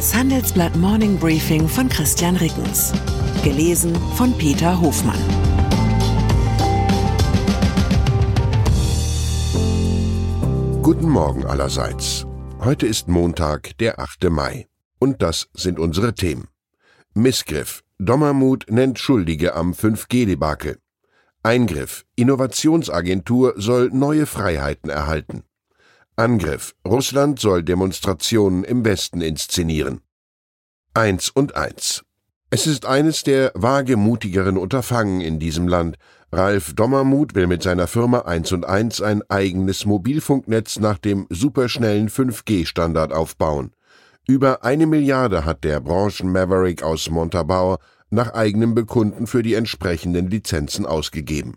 Das Handelsblatt Morning Briefing von Christian Rickens. Gelesen von Peter Hofmann. Guten Morgen allerseits. Heute ist Montag, der 8. Mai. Und das sind unsere Themen. Missgriff. Dommermuth nennt Schuldige am 5G-Debakel. Eingriff. Innovationsagentur soll neue Freiheiten erhalten. Angriff. Russland soll Demonstrationen im Westen inszenieren. Eins und eins. Es ist eines der wagemutigeren Unterfangen in diesem Land. Ralf Dommermuth will mit seiner Firma 1 und 1 ein eigenes Mobilfunknetz nach dem superschnellen 5G-Standard aufbauen. Über eine Milliarde hat der Branchen-Maverick aus Montabaur nach eigenem Bekunden für die entsprechenden Lizenzen ausgegeben.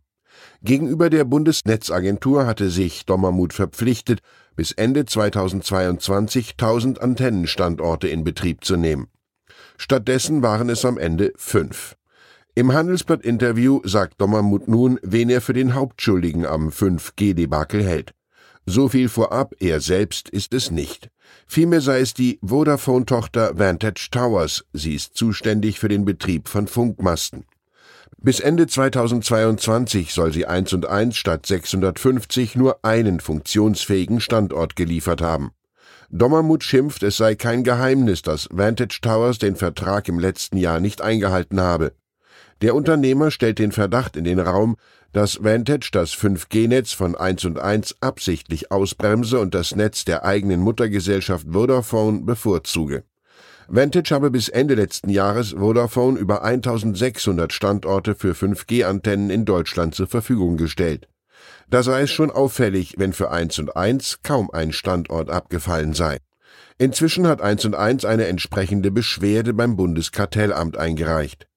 Gegenüber der Bundesnetzagentur hatte sich Dommermuth verpflichtet, bis Ende 2022 1000 Antennenstandorte in Betrieb zu nehmen. Stattdessen waren es am Ende fünf. Im Handelsblatt-Interview sagt Dommermuth nun, wen er für den Hauptschuldigen am 5G-Debakel hält. So viel vorab, er selbst ist es nicht. Vielmehr sei es die Vodafone-Tochter Vantage Towers, sie ist zuständig für den Betrieb von Funkmasten. Bis Ende 2022 soll sie 1 und 1 statt 650 nur einen funktionsfähigen Standort geliefert haben. Dommermuth schimpft, es sei kein Geheimnis, dass Vantage Towers den Vertrag im letzten Jahr nicht eingehalten habe. Der Unternehmer stellt den Verdacht in den Raum, dass Vantage das 5G-Netz von 1 und 1 absichtlich ausbremse und das Netz der eigenen Muttergesellschaft Vodafone bevorzuge. Vantage habe bis Ende letzten Jahres Vodafone über 1600 Standorte für 5G-Antennen in Deutschland zur Verfügung gestellt. Da sei es schon auffällig, wenn für 1 und 1 kaum ein Standort abgefallen sei. Inzwischen hat 1 und 1 eine entsprechende Beschwerde beim Bundeskartellamt eingereicht.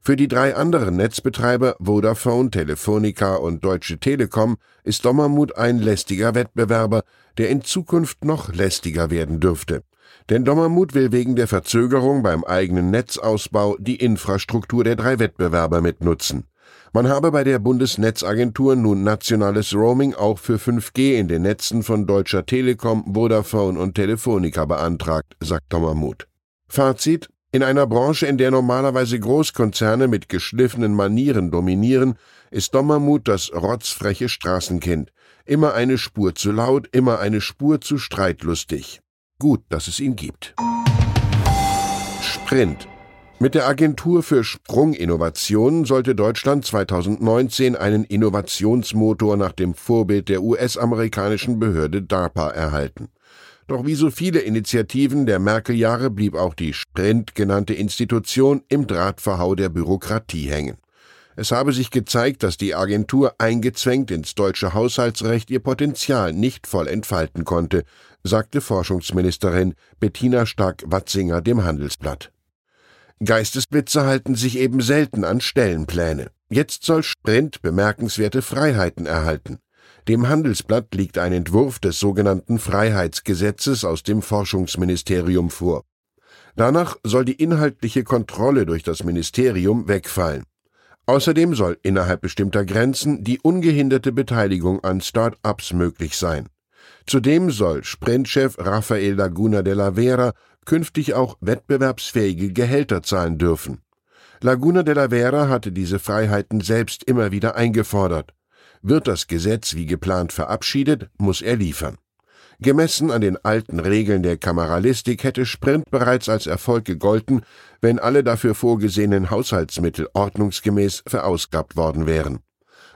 Für die drei anderen Netzbetreiber Vodafone, Telefonica und Deutsche Telekom ist Dommermuth ein lästiger Wettbewerber, der in Zukunft noch lästiger werden dürfte. Denn Dommermuth will wegen der Verzögerung beim eigenen Netzausbau die Infrastruktur der drei Wettbewerber mitnutzen. Man habe bei der Bundesnetzagentur nun nationales Roaming auch für 5G in den Netzen von Deutscher Telekom, Vodafone und Telefonica beantragt, sagt Dommermuth. Fazit in einer Branche, in der normalerweise Großkonzerne mit geschliffenen Manieren dominieren, ist Dommermuth das rotzfreche Straßenkind. Immer eine Spur zu laut, immer eine Spur zu streitlustig. Gut, dass es ihn gibt. Sprint. Mit der Agentur für Sprunginnovationen sollte Deutschland 2019 einen Innovationsmotor nach dem Vorbild der US-amerikanischen Behörde DARPA erhalten. Doch wie so viele Initiativen der Merkel-Jahre blieb auch die Sprint genannte Institution im Drahtverhau der Bürokratie hängen. Es habe sich gezeigt, dass die Agentur eingezwängt ins deutsche Haushaltsrecht ihr Potenzial nicht voll entfalten konnte, sagte Forschungsministerin Bettina Stark-Watzinger dem Handelsblatt. Geistesblitze halten sich eben selten an Stellenpläne. Jetzt soll Sprint bemerkenswerte Freiheiten erhalten. Dem Handelsblatt liegt ein Entwurf des sogenannten Freiheitsgesetzes aus dem Forschungsministerium vor. Danach soll die inhaltliche Kontrolle durch das Ministerium wegfallen. Außerdem soll innerhalb bestimmter Grenzen die ungehinderte Beteiligung an Start-ups möglich sein. Zudem soll Sprintchef Rafael Laguna de la Vera künftig auch wettbewerbsfähige Gehälter zahlen dürfen. Laguna de la Vera hatte diese Freiheiten selbst immer wieder eingefordert. Wird das Gesetz wie geplant verabschiedet, muss er liefern. Gemessen an den alten Regeln der Kameralistik hätte Sprint bereits als Erfolg gegolten, wenn alle dafür vorgesehenen Haushaltsmittel ordnungsgemäß verausgabt worden wären.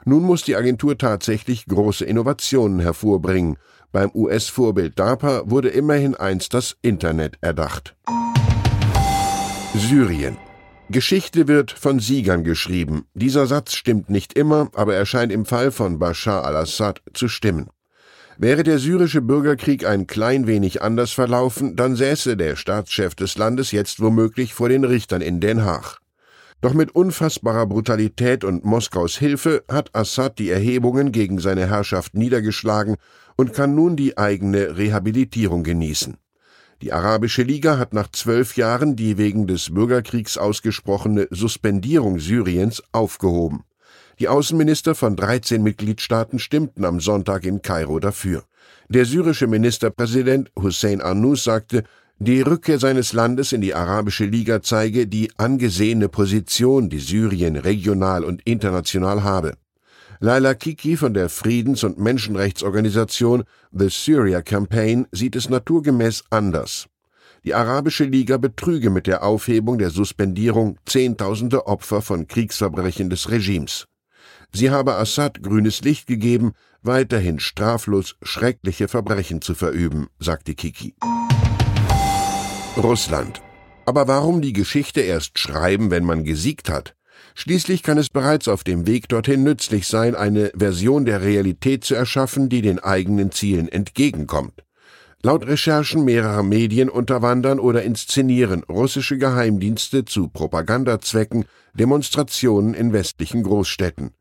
Nun muss die Agentur tatsächlich große Innovationen hervorbringen. Beim US-Vorbild DARPA wurde immerhin einst das Internet erdacht. Syrien. Geschichte wird von Siegern geschrieben. Dieser Satz stimmt nicht immer, aber er scheint im Fall von Bashar al-Assad zu stimmen. Wäre der syrische Bürgerkrieg ein klein wenig anders verlaufen, dann säße der Staatschef des Landes jetzt womöglich vor den Richtern in Den Haag. Doch mit unfassbarer Brutalität und Moskaus Hilfe hat Assad die Erhebungen gegen seine Herrschaft niedergeschlagen und kann nun die eigene Rehabilitierung genießen. Die Arabische Liga hat nach zwölf Jahren die wegen des Bürgerkriegs ausgesprochene Suspendierung Syriens aufgehoben. Die Außenminister von 13 Mitgliedstaaten stimmten am Sonntag in Kairo dafür. Der syrische Ministerpräsident Hussein Arnous sagte, Die Rückkehr seines Landes in die Arabische Liga zeige die angesehene Position, die Syrien regional und international habe. Laila Kiki von der Friedens- und Menschenrechtsorganisation The Syria Campaign sieht es naturgemäß anders. Die Arabische Liga betrüge mit der Aufhebung der Suspendierung Zehntausende Opfer von Kriegsverbrechen des Regimes. Sie habe Assad grünes Licht gegeben, weiterhin straflos schreckliche Verbrechen zu verüben, sagte Kiki. Russland. Aber warum die Geschichte erst schreiben, wenn man gesiegt hat? Schließlich kann es bereits auf dem Weg dorthin nützlich sein, eine Version der Realität zu erschaffen, die den eigenen Zielen entgegenkommt. Laut Recherchen mehrerer Medien unterwandern oder inszenieren russische Geheimdienste zu Propagandazwecken Demonstrationen in westlichen Großstädten.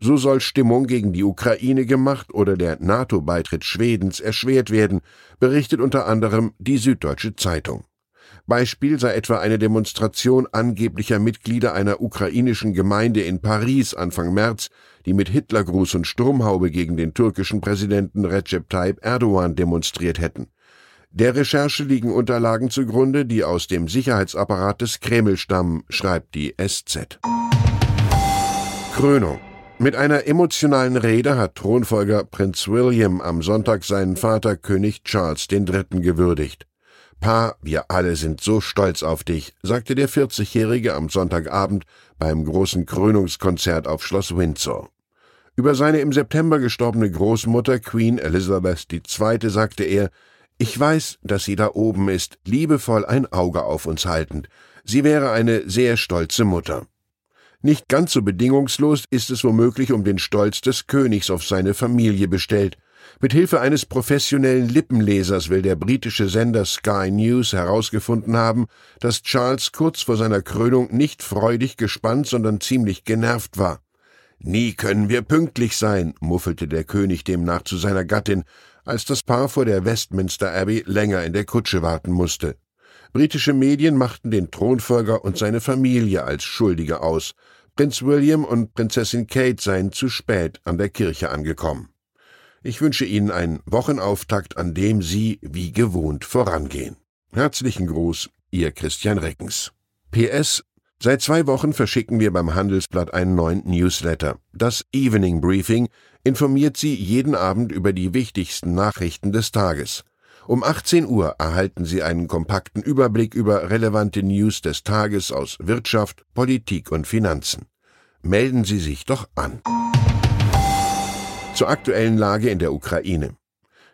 So soll Stimmung gegen die Ukraine gemacht oder der NATO-Beitritt Schwedens erschwert werden, berichtet unter anderem die Süddeutsche Zeitung. Beispiel sei etwa eine Demonstration angeblicher Mitglieder einer ukrainischen Gemeinde in Paris Anfang März, die mit Hitlergruß und Sturmhaube gegen den türkischen Präsidenten Recep Tayyip Erdogan demonstriert hätten. Der Recherche liegen Unterlagen zugrunde, die aus dem Sicherheitsapparat des Kreml stammen, schreibt die SZ. Krönung mit einer emotionalen Rede hat Thronfolger Prinz William am Sonntag seinen Vater König Charles III. gewürdigt. Pa, wir alle sind so stolz auf dich, sagte der 40-Jährige am Sonntagabend beim großen Krönungskonzert auf Schloss Windsor. Über seine im September gestorbene Großmutter Queen Elizabeth II. sagte er, ich weiß, dass sie da oben ist, liebevoll ein Auge auf uns haltend. Sie wäre eine sehr stolze Mutter. Nicht ganz so bedingungslos ist es womöglich um den Stolz des Königs auf seine Familie bestellt, mit Hilfe eines professionellen Lippenlesers will der britische Sender Sky News herausgefunden haben, dass Charles kurz vor seiner Krönung nicht freudig gespannt, sondern ziemlich genervt war. Nie können wir pünktlich sein, muffelte der König demnach zu seiner Gattin, als das Paar vor der Westminster Abbey länger in der Kutsche warten musste. Britische Medien machten den Thronfolger und seine Familie als Schuldige aus. Prinz William und Prinzessin Kate seien zu spät an der Kirche angekommen. Ich wünsche Ihnen einen Wochenauftakt, an dem Sie wie gewohnt vorangehen. Herzlichen Gruß, Ihr Christian Reckens. PS Seit zwei Wochen verschicken wir beim Handelsblatt einen neuen Newsletter. Das Evening Briefing informiert Sie jeden Abend über die wichtigsten Nachrichten des Tages. Um 18 Uhr erhalten Sie einen kompakten Überblick über relevante News des Tages aus Wirtschaft, Politik und Finanzen. Melden Sie sich doch an. Zur aktuellen Lage in der Ukraine.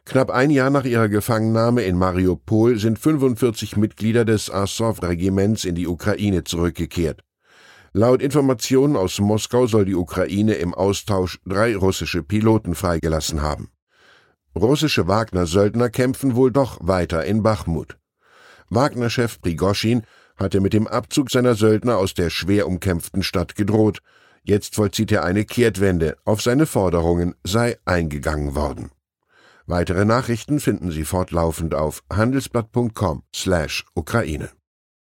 Knapp ein Jahr nach ihrer Gefangennahme in Mariupol sind 45 Mitglieder des Azov-Regiments in die Ukraine zurückgekehrt. Laut Informationen aus Moskau soll die Ukraine im Austausch drei russische Piloten freigelassen haben. Russische Wagner-Söldner kämpfen wohl doch weiter in Bachmut. Wagner-Chef Prigoschin hatte mit dem Abzug seiner Söldner aus der schwer umkämpften Stadt gedroht, Jetzt vollzieht er eine Kehrtwende, auf seine Forderungen sei eingegangen worden. Weitere Nachrichten finden Sie fortlaufend auf handelsblatt.com/Ukraine.